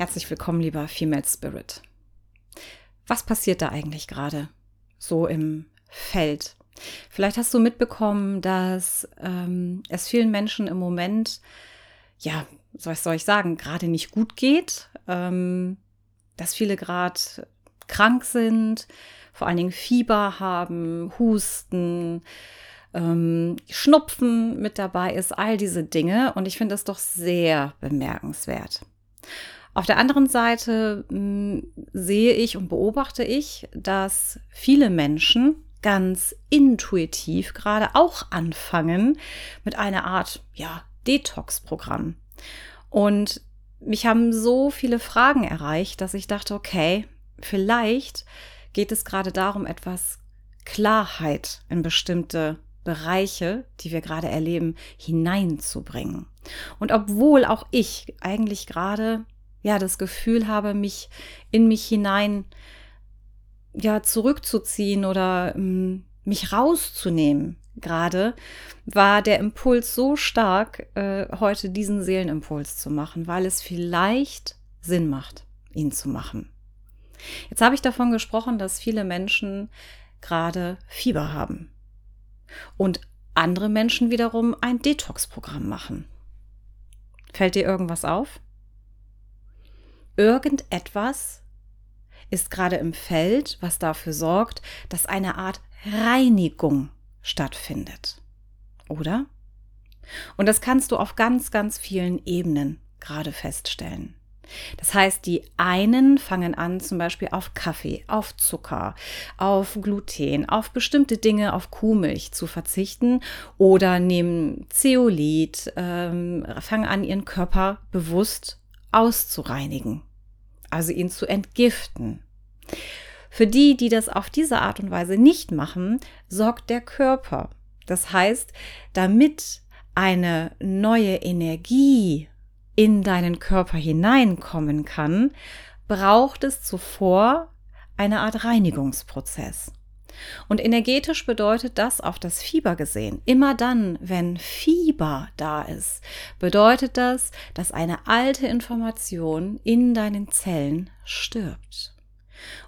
Herzlich willkommen, lieber Female Spirit. Was passiert da eigentlich gerade so im Feld? Vielleicht hast du mitbekommen, dass ähm, es vielen Menschen im Moment, ja, was soll ich sagen, gerade nicht gut geht, ähm, dass viele gerade krank sind, vor allen Dingen Fieber haben, Husten, ähm, Schnupfen mit dabei ist, all diese Dinge. Und ich finde das doch sehr bemerkenswert. Auf der anderen Seite mh, hm, sehe ich und beobachte ich, dass viele Menschen ganz intuitiv gerade auch anfangen mit einer Art ja, Detox-Programm. Und mich haben so viele Fragen erreicht, dass ich dachte, okay, vielleicht geht es gerade darum, etwas Klarheit in bestimmte Bereiche, die wir gerade erleben, hineinzubringen. Und obwohl auch ich eigentlich gerade ja das Gefühl habe, mich in mich hinein ja zurückzuziehen oder ähm, mich rauszunehmen. Gerade war der Impuls so stark, äh, heute diesen Seelenimpuls zu machen, weil es vielleicht Sinn macht, ihn zu machen. Jetzt habe ich davon gesprochen, dass viele Menschen gerade Fieber haben und andere Menschen wiederum ein Detox-Programm machen. Fällt dir irgendwas auf? Irgendetwas ist gerade im Feld, was dafür sorgt, dass eine Art Reinigung stattfindet. Oder? Und das kannst du auf ganz, ganz vielen Ebenen gerade feststellen. Das heißt, die einen fangen an, zum Beispiel auf Kaffee, auf Zucker, auf Gluten, auf bestimmte Dinge, auf Kuhmilch zu verzichten oder nehmen Zeolit, ähm, fangen an, ihren Körper bewusst auszureinigen, also ihn zu entgiften. Für die, die das auf diese Art und Weise nicht machen, sorgt der Körper. Das heißt, damit eine neue Energie in deinen Körper hineinkommen kann, braucht es zuvor eine Art Reinigungsprozess. Und energetisch bedeutet das auf das Fieber gesehen. Immer dann, wenn Fieber da ist, bedeutet das, dass eine alte Information in deinen Zellen stirbt.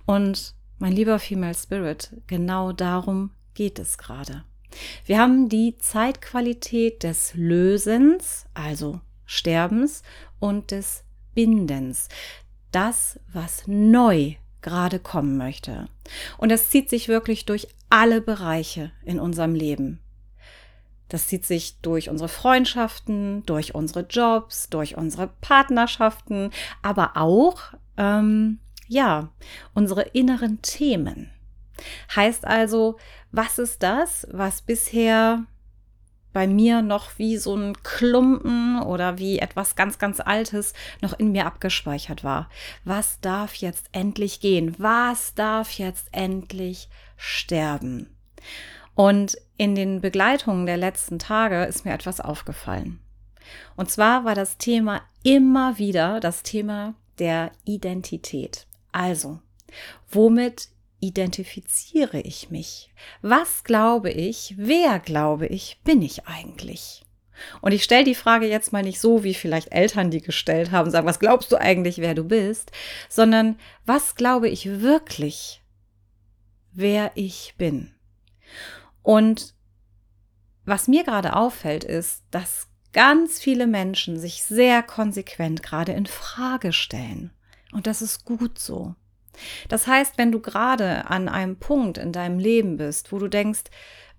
Und mein lieber Female Spirit, genau darum geht es gerade. Wir haben die Zeitqualität des Lösens, also Sterbens und des Bindens. Das, was neu gerade kommen möchte. Und das zieht sich wirklich durch alle Bereiche in unserem Leben. Das zieht sich durch unsere Freundschaften, durch unsere Jobs, durch unsere Partnerschaften, aber auch, ähm, ja, unsere inneren Themen. Heißt also, was ist das, was bisher bei mir noch wie so ein Klumpen oder wie etwas ganz, ganz Altes noch in mir abgespeichert war. Was darf jetzt endlich gehen? Was darf jetzt endlich sterben? Und in den Begleitungen der letzten Tage ist mir etwas aufgefallen. Und zwar war das Thema immer wieder das Thema der Identität. Also, womit identifiziere ich mich? Was glaube ich? Wer glaube ich? Bin ich eigentlich? Und ich stelle die Frage jetzt mal nicht so, wie vielleicht Eltern die gestellt haben, sagen, was glaubst du eigentlich, wer du bist, sondern was glaube ich wirklich, wer ich bin? Und was mir gerade auffällt, ist, dass ganz viele Menschen sich sehr konsequent gerade in Frage stellen. Und das ist gut so. Das heißt, wenn du gerade an einem Punkt in deinem Leben bist, wo du denkst,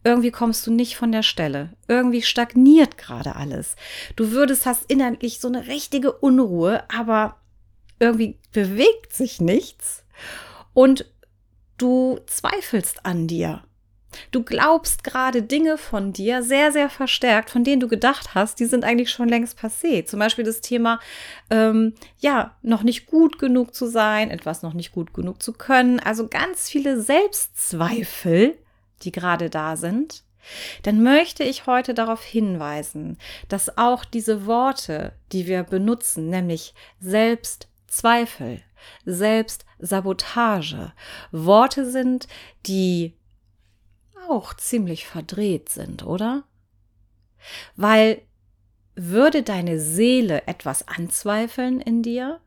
irgendwie kommst du nicht von der Stelle, irgendwie stagniert gerade alles. Du würdest, hast innerlich so eine richtige Unruhe, aber irgendwie bewegt sich nichts und du zweifelst an dir. Du glaubst gerade Dinge von dir sehr, sehr verstärkt, von denen du gedacht hast, die sind eigentlich schon längst passé. Zum Beispiel das Thema, ähm, ja, noch nicht gut genug zu sein, etwas noch nicht gut genug zu können. Also ganz viele Selbstzweifel, die gerade da sind. Dann möchte ich heute darauf hinweisen, dass auch diese Worte, die wir benutzen, nämlich Selbstzweifel, Selbstsabotage, Worte sind, die auch ziemlich verdreht sind, oder? Weil würde deine Seele etwas anzweifeln in dir?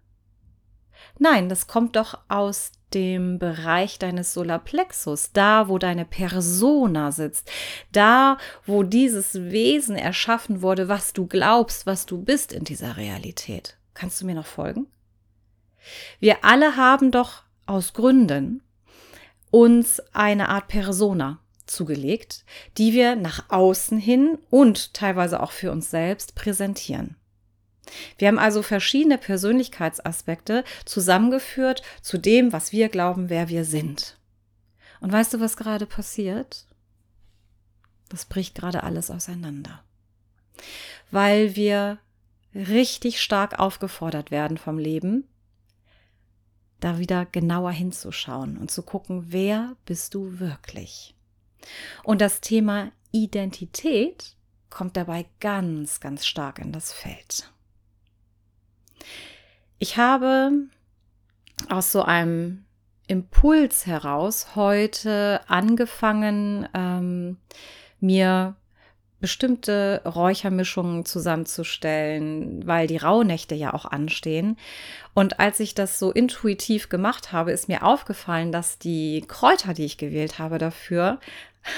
Nein, das kommt doch aus dem Bereich deines Solarplexus, da wo deine Persona sitzt, da wo dieses Wesen erschaffen wurde, was du glaubst, was du bist in dieser Realität. Kannst du mir noch folgen? Wir alle haben doch aus Gründen uns eine Art Persona zugelegt, die wir nach außen hin und teilweise auch für uns selbst präsentieren. Wir haben also verschiedene Persönlichkeitsaspekte zusammengeführt zu dem, was wir glauben, wer wir sind. Und weißt du, was gerade passiert? Das bricht gerade alles auseinander. Weil wir richtig stark aufgefordert werden vom Leben, da wieder genauer hinzuschauen und zu gucken, wer bist du wirklich? Und das Thema Identität kommt dabei ganz, ganz stark in das Feld. Ich habe aus so einem Impuls heraus heute angefangen, ähm, mir bestimmte Räuchermischungen zusammenzustellen, weil die Rauhnächte ja auch anstehen. Und als ich das so intuitiv gemacht habe, ist mir aufgefallen, dass die Kräuter, die ich gewählt habe dafür,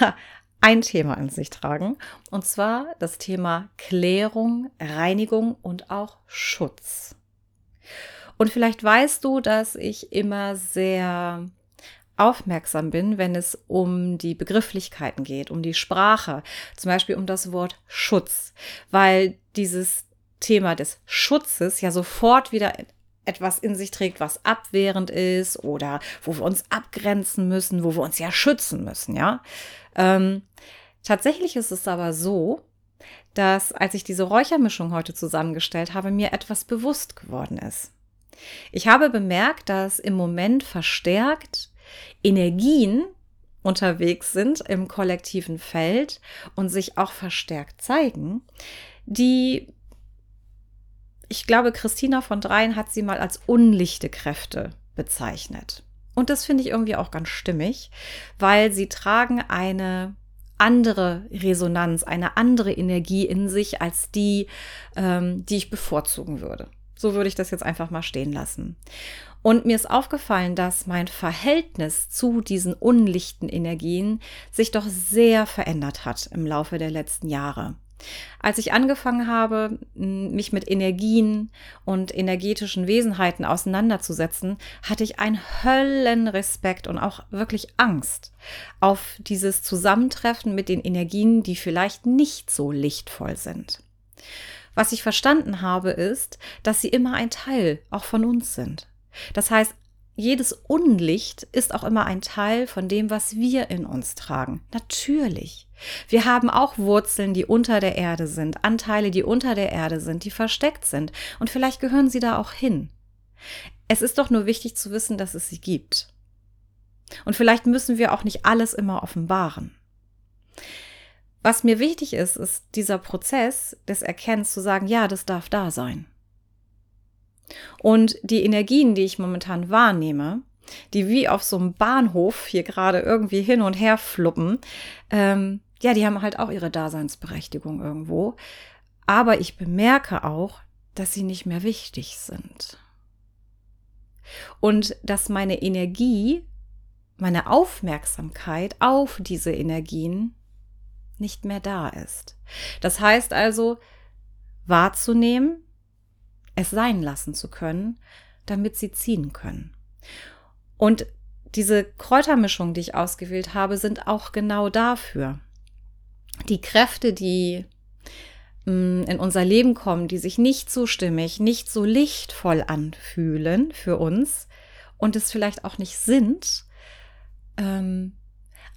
ein Thema in sich tragen. Und zwar das Thema Klärung, Reinigung und auch Schutz. Und vielleicht weißt du, dass ich immer sehr aufmerksam bin, wenn es um die Begrifflichkeiten geht, um die Sprache, zum Beispiel um das Wort Schutz, weil dieses Thema des Schutzes ja sofort wieder etwas in sich trägt, was abwehrend ist oder wo wir uns abgrenzen müssen, wo wir uns ja schützen müssen, ja. Ähm, tatsächlich ist es aber so, dass als ich diese Räuchermischung heute zusammengestellt habe, mir etwas bewusst geworden ist. Ich habe bemerkt, dass im Moment verstärkt Energien unterwegs sind im kollektiven Feld und sich auch verstärkt zeigen, die, ich glaube, Christina von Dreien hat sie mal als unlichte Kräfte bezeichnet. Und das finde ich irgendwie auch ganz stimmig, weil sie tragen eine andere Resonanz, eine andere Energie in sich als die, ähm, die ich bevorzugen würde. So würde ich das jetzt einfach mal stehen lassen. Und mir ist aufgefallen, dass mein Verhältnis zu diesen unlichten Energien sich doch sehr verändert hat im Laufe der letzten Jahre. Als ich angefangen habe, mich mit Energien und energetischen Wesenheiten auseinanderzusetzen, hatte ich einen Höllenrespekt und auch wirklich Angst auf dieses Zusammentreffen mit den Energien, die vielleicht nicht so lichtvoll sind. Was ich verstanden habe, ist, dass sie immer ein Teil auch von uns sind. Das heißt, jedes Unlicht ist auch immer ein Teil von dem, was wir in uns tragen. Natürlich. Wir haben auch Wurzeln, die unter der Erde sind, Anteile, die unter der Erde sind, die versteckt sind. Und vielleicht gehören sie da auch hin. Es ist doch nur wichtig zu wissen, dass es sie gibt. Und vielleicht müssen wir auch nicht alles immer offenbaren. Was mir wichtig ist, ist dieser Prozess des Erkennens zu sagen, ja, das darf da sein. Und die Energien, die ich momentan wahrnehme, die wie auf so einem Bahnhof hier gerade irgendwie hin und her fluppen, ähm, ja, die haben halt auch ihre Daseinsberechtigung irgendwo. Aber ich bemerke auch, dass sie nicht mehr wichtig sind. Und dass meine Energie, meine Aufmerksamkeit auf diese Energien nicht mehr da ist. Das heißt also, wahrzunehmen, es sein lassen zu können, damit sie ziehen können. Und diese Kräutermischung, die ich ausgewählt habe, sind auch genau dafür. Die Kräfte, die mm, in unser Leben kommen, die sich nicht so stimmig, nicht so lichtvoll anfühlen für uns und es vielleicht auch nicht sind, ähm,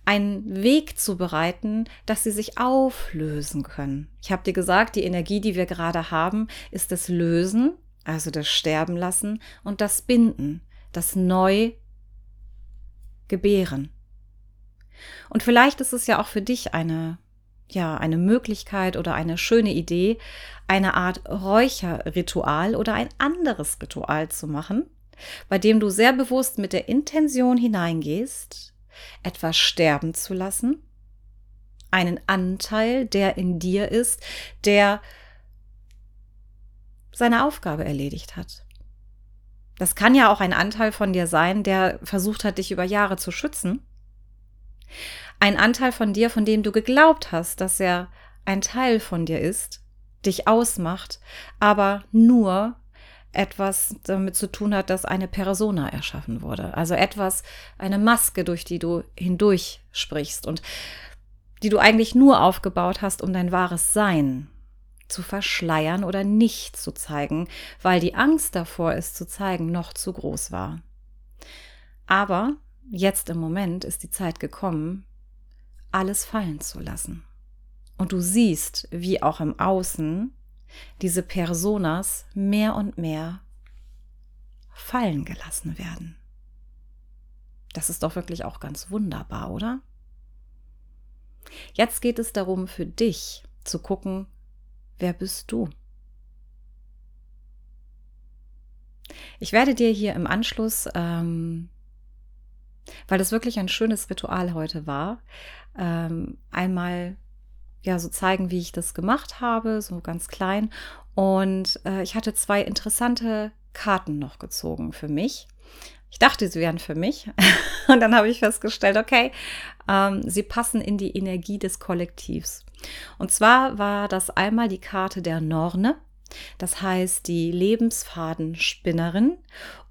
einen Weg zu bereiten, dass sie sich auflösen können. Ich habe dir gesagt, die Energie, die wir gerade haben, ist das Lösen, also das Sterben lassen und das Binden, das Neu gebären. Und vielleicht ist es ja auch für dich eine ja, eine Möglichkeit oder eine schöne Idee, eine Art Räucherritual oder ein anderes Ritual zu machen, bei dem du sehr bewusst mit der Intention hineingehst, etwas sterben zu lassen, einen Anteil, der in dir ist, der seine Aufgabe erledigt hat, Das kann ja auch ein Anteil von dir sein, der versucht hat, dich über Jahre zu schützen. Ein Anteil von dir, von dem du geglaubt hast, dass er ein Teil von dir ist, dich ausmacht, aber nur etwas damit zu tun hat, dass eine Persona erschaffen wurde. Also etwas, eine Maske, durch die du hindurch sprichst und die du eigentlich nur aufgebaut hast, um dein wahres Sein zu verschleiern oder nicht zu zeigen, weil die Angst davor, es zu zeigen, noch zu groß war. Aber jetzt im Moment ist die Zeit gekommen, alles fallen zu lassen. Und du siehst, wie auch im Außen diese Personas mehr und mehr fallen gelassen werden. Das ist doch wirklich auch ganz wunderbar, oder? Jetzt geht es darum, für dich zu gucken, wer bist du? Ich werde dir hier im Anschluss, ähm, weil das wirklich ein schönes Ritual heute war, ähm, einmal ja so zeigen, wie ich das gemacht habe, so ganz klein. Und äh, ich hatte zwei interessante Karten noch gezogen für mich. Ich dachte, sie wären für mich. Und dann habe ich festgestellt, okay, ähm, sie passen in die Energie des Kollektivs. Und zwar war das einmal die Karte der Norne, das heißt die Lebensfadenspinnerin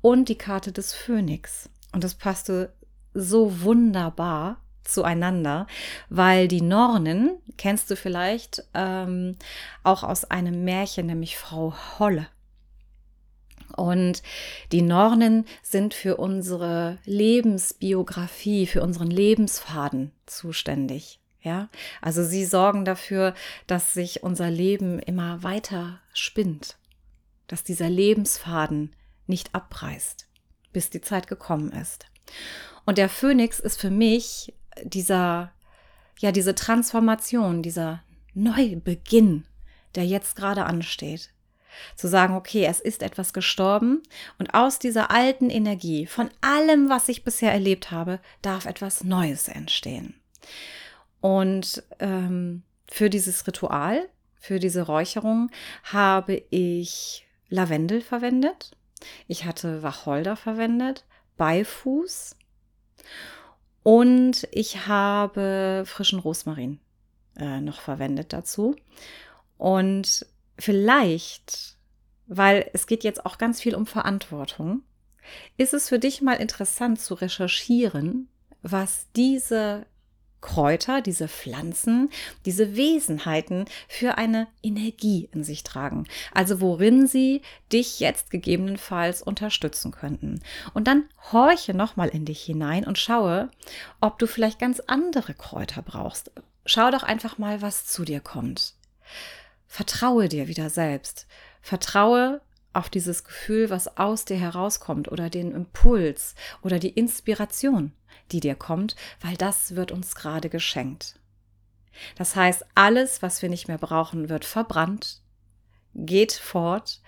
und die Karte des Phönix. Und das passte so wunderbar zueinander, weil die Nornen, kennst du vielleicht ähm, auch aus einem Märchen, nämlich Frau Holle. Und die Nornen sind für unsere Lebensbiografie, für unseren Lebensfaden zuständig. Ja, also sie sorgen dafür, dass sich unser Leben immer weiter spinnt, dass dieser Lebensfaden nicht abreißt, bis die Zeit gekommen ist. Und der Phönix ist für mich dieser, ja, diese Transformation, dieser Neubeginn, der jetzt gerade ansteht. Zu sagen, okay, es ist etwas gestorben und aus dieser alten Energie, von allem, was ich bisher erlebt habe, darf etwas Neues entstehen. Und ähm, für dieses Ritual, für diese Räucherung, habe ich Lavendel verwendet. Ich hatte Wacholder verwendet, Beifuß und ich habe frischen Rosmarin äh, noch verwendet dazu. Und vielleicht, weil es geht jetzt auch ganz viel um Verantwortung, ist es für dich mal interessant zu recherchieren, was diese Kräuter, diese Pflanzen, diese Wesenheiten für eine Energie in sich tragen. Also worin sie dich jetzt gegebenenfalls unterstützen könnten. Und dann horche nochmal in dich hinein und schaue, ob du vielleicht ganz andere Kräuter brauchst. Schau doch einfach mal, was zu dir kommt. Vertraue dir wieder selbst. Vertraue auf dieses Gefühl, was aus dir herauskommt oder den Impuls oder die Inspiration die dir kommt, weil das wird uns gerade geschenkt. Das heißt, alles, was wir nicht mehr brauchen, wird verbrannt, geht fort.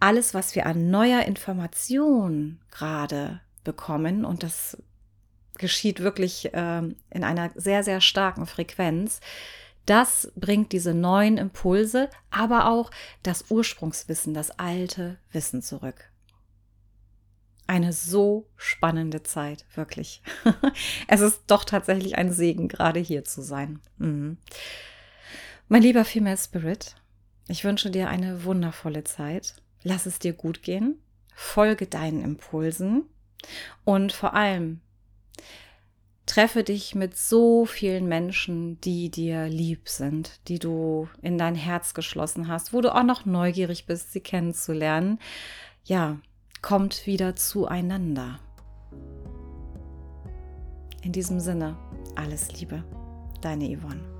Alles, was wir an neuer Information gerade bekommen, und das geschieht wirklich äh, in einer sehr, sehr starken Frequenz, das bringt diese neuen Impulse, aber auch das Ursprungswissen, das alte Wissen zurück eine so spannende Zeit, wirklich. es ist doch tatsächlich ein Segen, gerade hier zu sein. Mhm. Mein lieber Female Spirit, ich wünsche dir eine wundervolle Zeit. Lass es dir gut gehen. Folge deinen Impulsen und vor allem treffe dich mit so vielen Menschen, die dir lieb sind, die du in dein Herz geschlossen hast, wo du auch noch neugierig bist, sie kennenzulernen. Ja, kommt wieder zueinander. In diesem Sinne, alles Liebe, deine Yvonne.